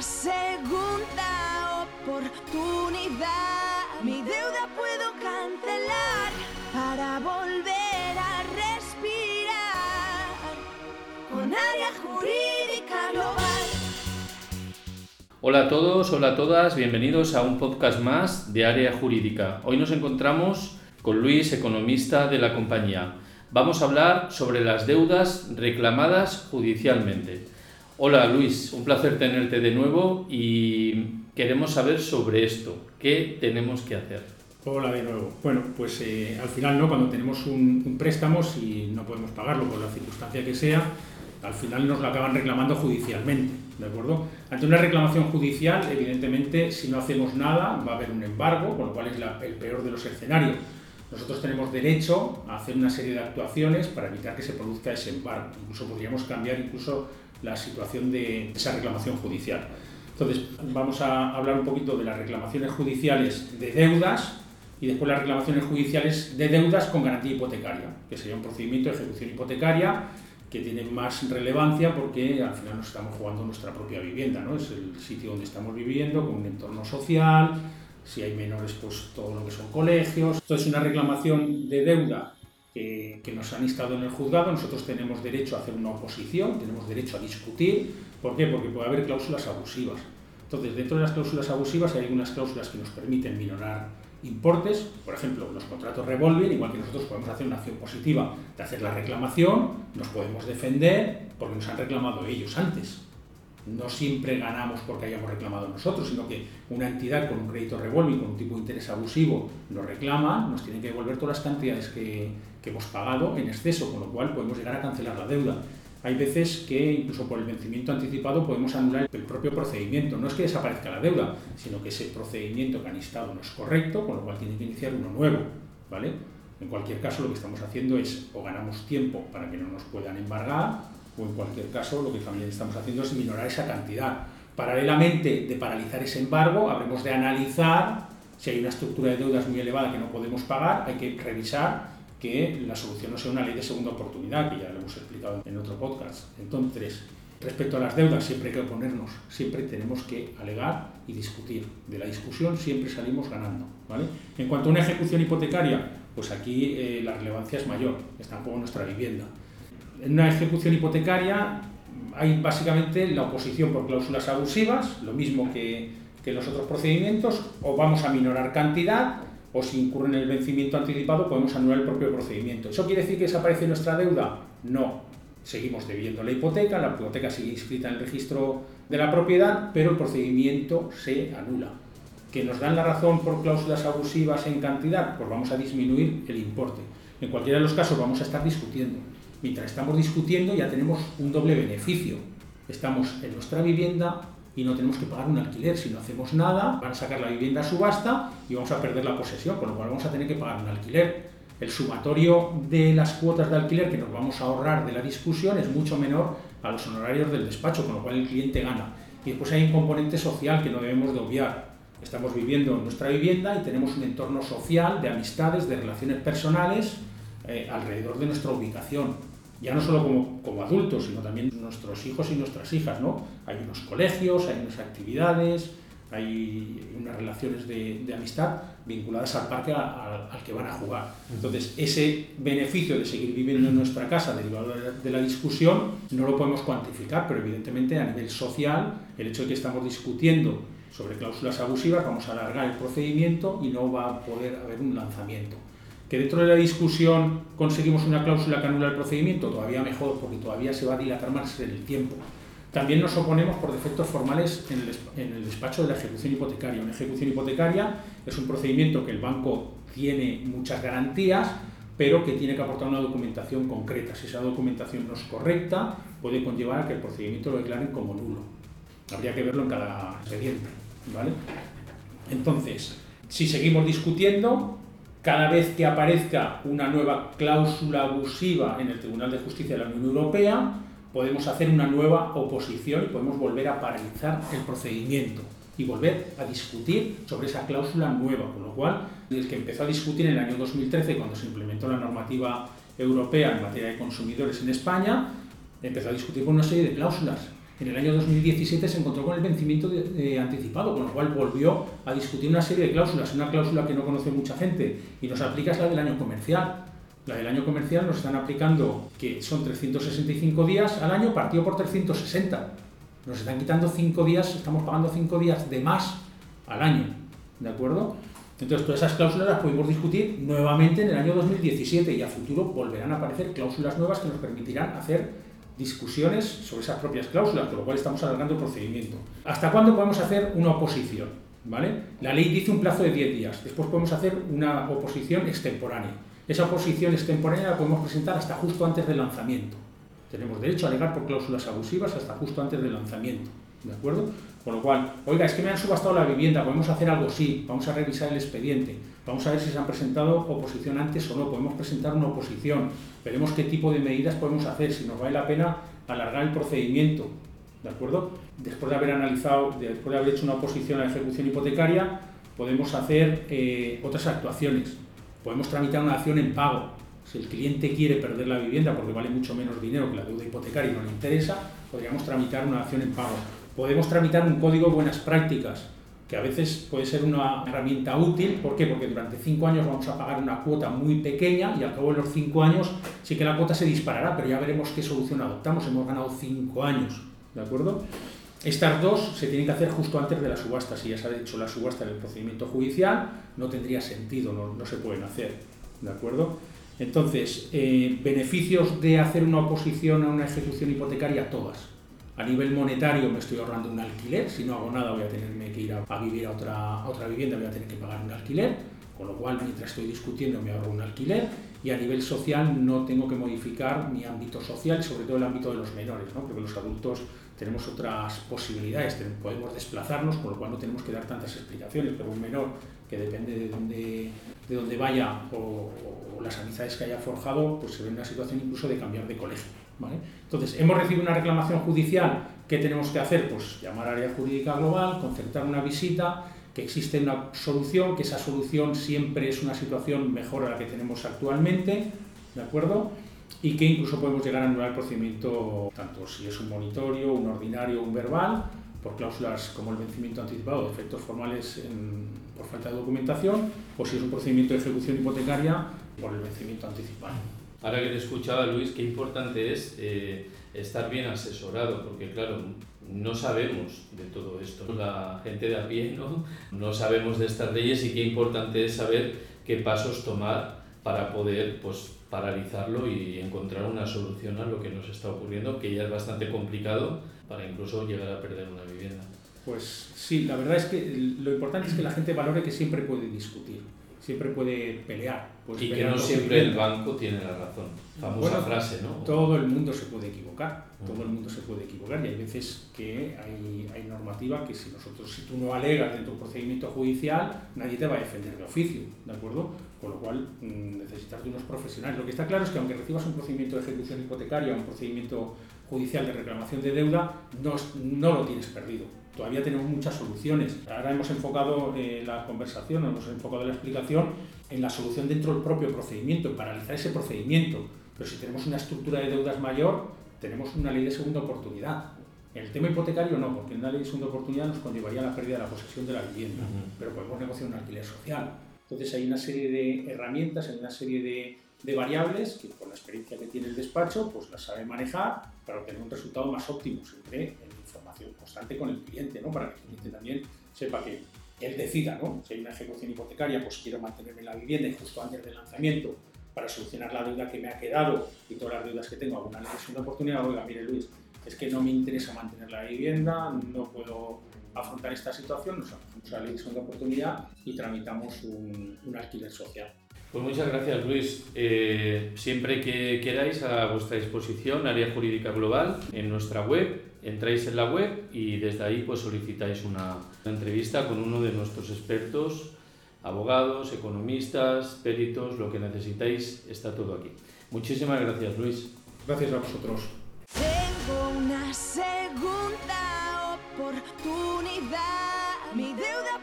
una segunda oportunidad. Mi deuda puedo cancelar para volver a respirar con área jurídica global. Hola a todos, hola a todas, bienvenidos a un podcast más de Área Jurídica. Hoy nos encontramos con Luis, economista de la compañía. Vamos a hablar sobre las deudas reclamadas judicialmente. Hola Luis, un placer tenerte de nuevo y queremos saber sobre esto. ¿Qué tenemos que hacer? Hola de nuevo. Bueno, pues eh, al final, ¿no? Cuando tenemos un, un préstamo, si no podemos pagarlo por la circunstancia que sea, al final nos lo acaban reclamando judicialmente, ¿de acuerdo? Ante una reclamación judicial, evidentemente, si no hacemos nada, va a haber un embargo, con lo cual es la- el peor de los escenarios. Nosotros tenemos derecho a hacer una serie de actuaciones para evitar que se produzca ese embargo. Incluso podríamos cambiar incluso la situación de esa reclamación judicial. Entonces, vamos a hablar un poquito de las reclamaciones judiciales de deudas y después las reclamaciones judiciales de deudas con garantía hipotecaria, que sería un procedimiento de ejecución hipotecaria que tiene más relevancia porque al final nos estamos jugando nuestra propia vivienda, ¿no? Es el sitio donde estamos viviendo, con un entorno social, si hay menores, pues todo lo que son colegios. Esto es una reclamación de deuda que, que nos han instado en el juzgado. Nosotros tenemos derecho a hacer una oposición, tenemos derecho a discutir. ¿Por qué? Porque puede haber cláusulas abusivas. Entonces, dentro de las cláusulas abusivas hay algunas cláusulas que nos permiten minorar importes. Por ejemplo, los contratos revolving, igual que nosotros podemos hacer una acción positiva de hacer la reclamación, nos podemos defender porque nos han reclamado ellos antes. No siempre ganamos porque hayamos reclamado nosotros, sino que una entidad con un crédito revolving, con un tipo de interés abusivo, nos reclama, nos tiene que devolver todas las cantidades que, que hemos pagado en exceso, con lo cual podemos llegar a cancelar la deuda. Hay veces que incluso por el vencimiento anticipado podemos anular el propio procedimiento. No es que desaparezca la deuda, sino que ese procedimiento que han instado no es correcto, con lo cual tiene que iniciar uno nuevo. ¿vale? En cualquier caso, lo que estamos haciendo es o ganamos tiempo para que no nos puedan embargar, o en cualquier caso, lo que también estamos haciendo es minorar esa cantidad. Paralelamente de paralizar ese embargo, habremos de analizar si hay una estructura de deudas muy elevada que no podemos pagar, hay que revisar que la solución no sea una ley de segunda oportunidad, que ya lo hemos explicado en otro podcast. Entonces, respecto a las deudas, siempre hay que oponernos, siempre tenemos que alegar y discutir. De la discusión siempre salimos ganando. ¿vale? En cuanto a una ejecución hipotecaria, pues aquí eh, la relevancia es mayor, está un poco nuestra vivienda. En una ejecución hipotecaria hay básicamente la oposición por cláusulas abusivas, lo mismo que, que los otros procedimientos, o vamos a minorar cantidad, o si incurre en el vencimiento anticipado podemos anular el propio procedimiento. ¿Eso quiere decir que desaparece nuestra deuda? No. Seguimos debiendo la hipoteca, la hipoteca sigue inscrita en el registro de la propiedad, pero el procedimiento se anula. ¿Que nos dan la razón por cláusulas abusivas en cantidad? Pues vamos a disminuir el importe. En cualquiera de los casos vamos a estar discutiendo. Mientras estamos discutiendo ya tenemos un doble beneficio. Estamos en nuestra vivienda y no tenemos que pagar un alquiler. Si no hacemos nada, van a sacar la vivienda a subasta y vamos a perder la posesión, con lo cual vamos a tener que pagar un alquiler. El sumatorio de las cuotas de alquiler que nos vamos a ahorrar de la discusión es mucho menor a los honorarios del despacho, con lo cual el cliente gana. Y después hay un componente social que no debemos de obviar. Estamos viviendo en nuestra vivienda y tenemos un entorno social de amistades, de relaciones personales eh, alrededor de nuestra ubicación ya no solo como, como adultos, sino también nuestros hijos y nuestras hijas, ¿no? Hay unos colegios, hay unas actividades, hay unas relaciones de, de amistad vinculadas al parque a- a- al que van a jugar. Entonces, ese beneficio de seguir viviendo en nuestra casa derivado de la, de la discusión no lo podemos cuantificar, pero evidentemente a nivel social, el hecho de que estamos discutiendo sobre cláusulas abusivas, vamos a alargar el procedimiento y no va a poder haber un lanzamiento que dentro de la discusión conseguimos una cláusula que anula el procedimiento, todavía mejor, porque todavía se va a dilatar más en el tiempo. También nos oponemos por defectos formales en el, despacho de la ejecución hipotecaria. Una ejecución hipotecaria es un procedimiento que el banco tiene muchas garantías, pero que tiene que aportar una documentación concreta. Si esa documentación no es correcta, puede conllevar a que el procedimiento lo declaren como nulo. Habría que verlo en cada expediente. ¿vale? Entonces, si seguimos discutiendo, cada vez que aparezca una nueva cláusula abusiva en el Tribunal de Justicia de la Unión Europea, podemos hacer una nueva oposición y podemos volver a paralizar el procedimiento y volver a discutir sobre esa cláusula nueva, con lo cual, el que empezó a discutir en el año 2013, cuando se implementó la normativa europea en materia de consumidores en España, empezó a discutir por una serie de cláusulas en el año 2017 se encontró con el vencimiento anticipado, con lo cual volvió a discutir una serie de cláusulas. Una cláusula que no conoce mucha gente y nos aplica es la del año comercial. La del año comercial nos están aplicando que son 365 días al año partido por 360. Nos están quitando 5 días, estamos pagando 5 días de más al año. ¿De acuerdo? Entonces, todas esas cláusulas las podemos discutir nuevamente en el año 2017 y a futuro volverán a aparecer cláusulas nuevas que nos permitirán hacer discusiones sobre esas propias cláusulas, con lo cual estamos alargando el procedimiento. ¿Hasta cuándo podemos hacer una oposición? ¿Vale? La ley dice un plazo de 10 días, después podemos hacer una oposición extemporánea. Esa oposición extemporánea la podemos presentar hasta justo antes del lanzamiento. Tenemos derecho a alegar por cláusulas abusivas hasta justo antes del lanzamiento. ¿De acuerdo? Con lo cual, oiga, es que me han subastado la vivienda, podemos hacer algo, sí, vamos a revisar el expediente, vamos a ver si se han presentado oposición antes o no, podemos presentar una oposición, veremos qué tipo de medidas podemos hacer, si nos vale la pena alargar el procedimiento, ¿de acuerdo? Después de haber analizado, después de haber hecho una oposición a la ejecución hipotecaria, podemos hacer eh, otras actuaciones, podemos tramitar una acción en pago, si el cliente quiere perder la vivienda porque vale mucho menos dinero que la deuda hipotecaria y no le interesa, podríamos tramitar una acción en pago. Podemos tramitar un código de buenas prácticas, que a veces puede ser una herramienta útil. ¿Por qué? Porque durante cinco años vamos a pagar una cuota muy pequeña y al cabo de los cinco años sí que la cuota se disparará, pero ya veremos qué solución adoptamos. Hemos ganado cinco años, ¿de acuerdo? Estas dos se tienen que hacer justo antes de la subasta. Si ya se ha hecho la subasta en el procedimiento judicial, no tendría sentido, no, se pueden hacer, ¿de acuerdo? Entonces, eh, beneficios de hacer una oposición a una ejecución hipotecaria, todas a nivel monetario me estoy ahorrando un alquiler, si no hago nada voy a tener que ir a, vivir a otra, otra vivienda, voy a tener que pagar un alquiler, con lo cual mientras estoy discutiendo me ahorro un alquiler y a nivel social no tengo que modificar mi ámbito social, sobre todo el ámbito de los menores, ¿no? porque los adultos tenemos otras posibilidades, podemos desplazarnos, con lo cual no tenemos que dar tantas explicaciones, pero un menor que depende de dónde, de dónde vaya o, o las amistades que haya forjado, pues se ve en una situación incluso de cambiar de colegio. Entonces, hemos recibido una reclamación judicial, ¿qué tenemos que hacer? Pues llamar al área jurídica global, concertar una visita, que existe una solución, que esa solución siempre es una situación mejor a la que tenemos actualmente, ¿de acuerdo? Y que incluso podemos llegar a anular el procedimiento, tanto si es un monitorio, un ordinario, un verbal, por cláusulas como el vencimiento anticipado efectos formales por falta de documentación, o si es un procedimiento de ejecución hipotecaria por el vencimiento anticipado. Ahora que te escuchaba, Luis, qué importante es eh, estar bien asesorado, porque claro, no sabemos de todo esto. La gente de a no, no sabemos de estas leyes y qué importante es saber qué pasos tomar para poder pues, paralizarlo y encontrar una solución a lo que nos está ocurriendo, que ya es bastante complicado para incluso llegar a perder una vivienda. Pues sí, la verdad es que lo importante es que la gente valore que siempre puede discutir siempre puede pelear. y que no siempre el banco tiene la razón. Famosa frase, ¿no? Todo el mundo se puede equivocar, todo el mundo se puede equivocar y hay veces que hay, hay normativa que si nosotros, si tú no alegas de tu procedimiento judicial, nadie te va a defender de oficio, ¿de acuerdo? Con lo cual mm, necesitas de unos profesionales. Lo que está claro es que aunque recibas un procedimiento de ejecución hipotecaria, un procedimiento judicial de reclamación de deuda, no, no lo tienes perdido todavía tenemos muchas soluciones. Ahora hemos enfocado eh, la conversación, hemos enfocado la explicación en la solución dentro del propio procedimiento, en paralizar ese procedimiento. Pero si tenemos una estructura de deudas mayor, tenemos una ley de segunda oportunidad. En el tema hipotecario no, porque en una ley de segunda oportunidad nos conllevaría la pérdida de la posesión de la vivienda, pero podemos negociar un alquiler social. Entonces hay una serie de herramientas, hay una serie de, de variables que con la experiencia que tiene el despacho, pues las sabe manejar para obtener un resultado más óptimo, siempre información constante con el cliente, ¿no? Para que el cliente también sepa que él decida, ¿no? Si hay una ejecución hipotecaria, pues quiero mantenerme en la vivienda y justo antes del lanzamiento para solucionar la deuda que me ha quedado y todas las deudas que tengo, alguna segunda oportunidad, oiga, mire Luis, es que no me interesa mantener la vivienda, no puedo afrontar esta situación, nos hacemos la de oportunidad y tramitamos un alquiler social. Pues muchas gracias Luis. Eh, siempre que queráis a vuestra disposición, Área Jurídica Global, en nuestra web, entráis en la web y desde ahí pues solicitáis una, entrevista con uno de nuestros expertos, abogados, economistas, peritos, lo que necesitáis está todo aquí. Muchísimas gracias Luis. Gracias a vosotros. Tengo una segunda oportunidad. Mi deuda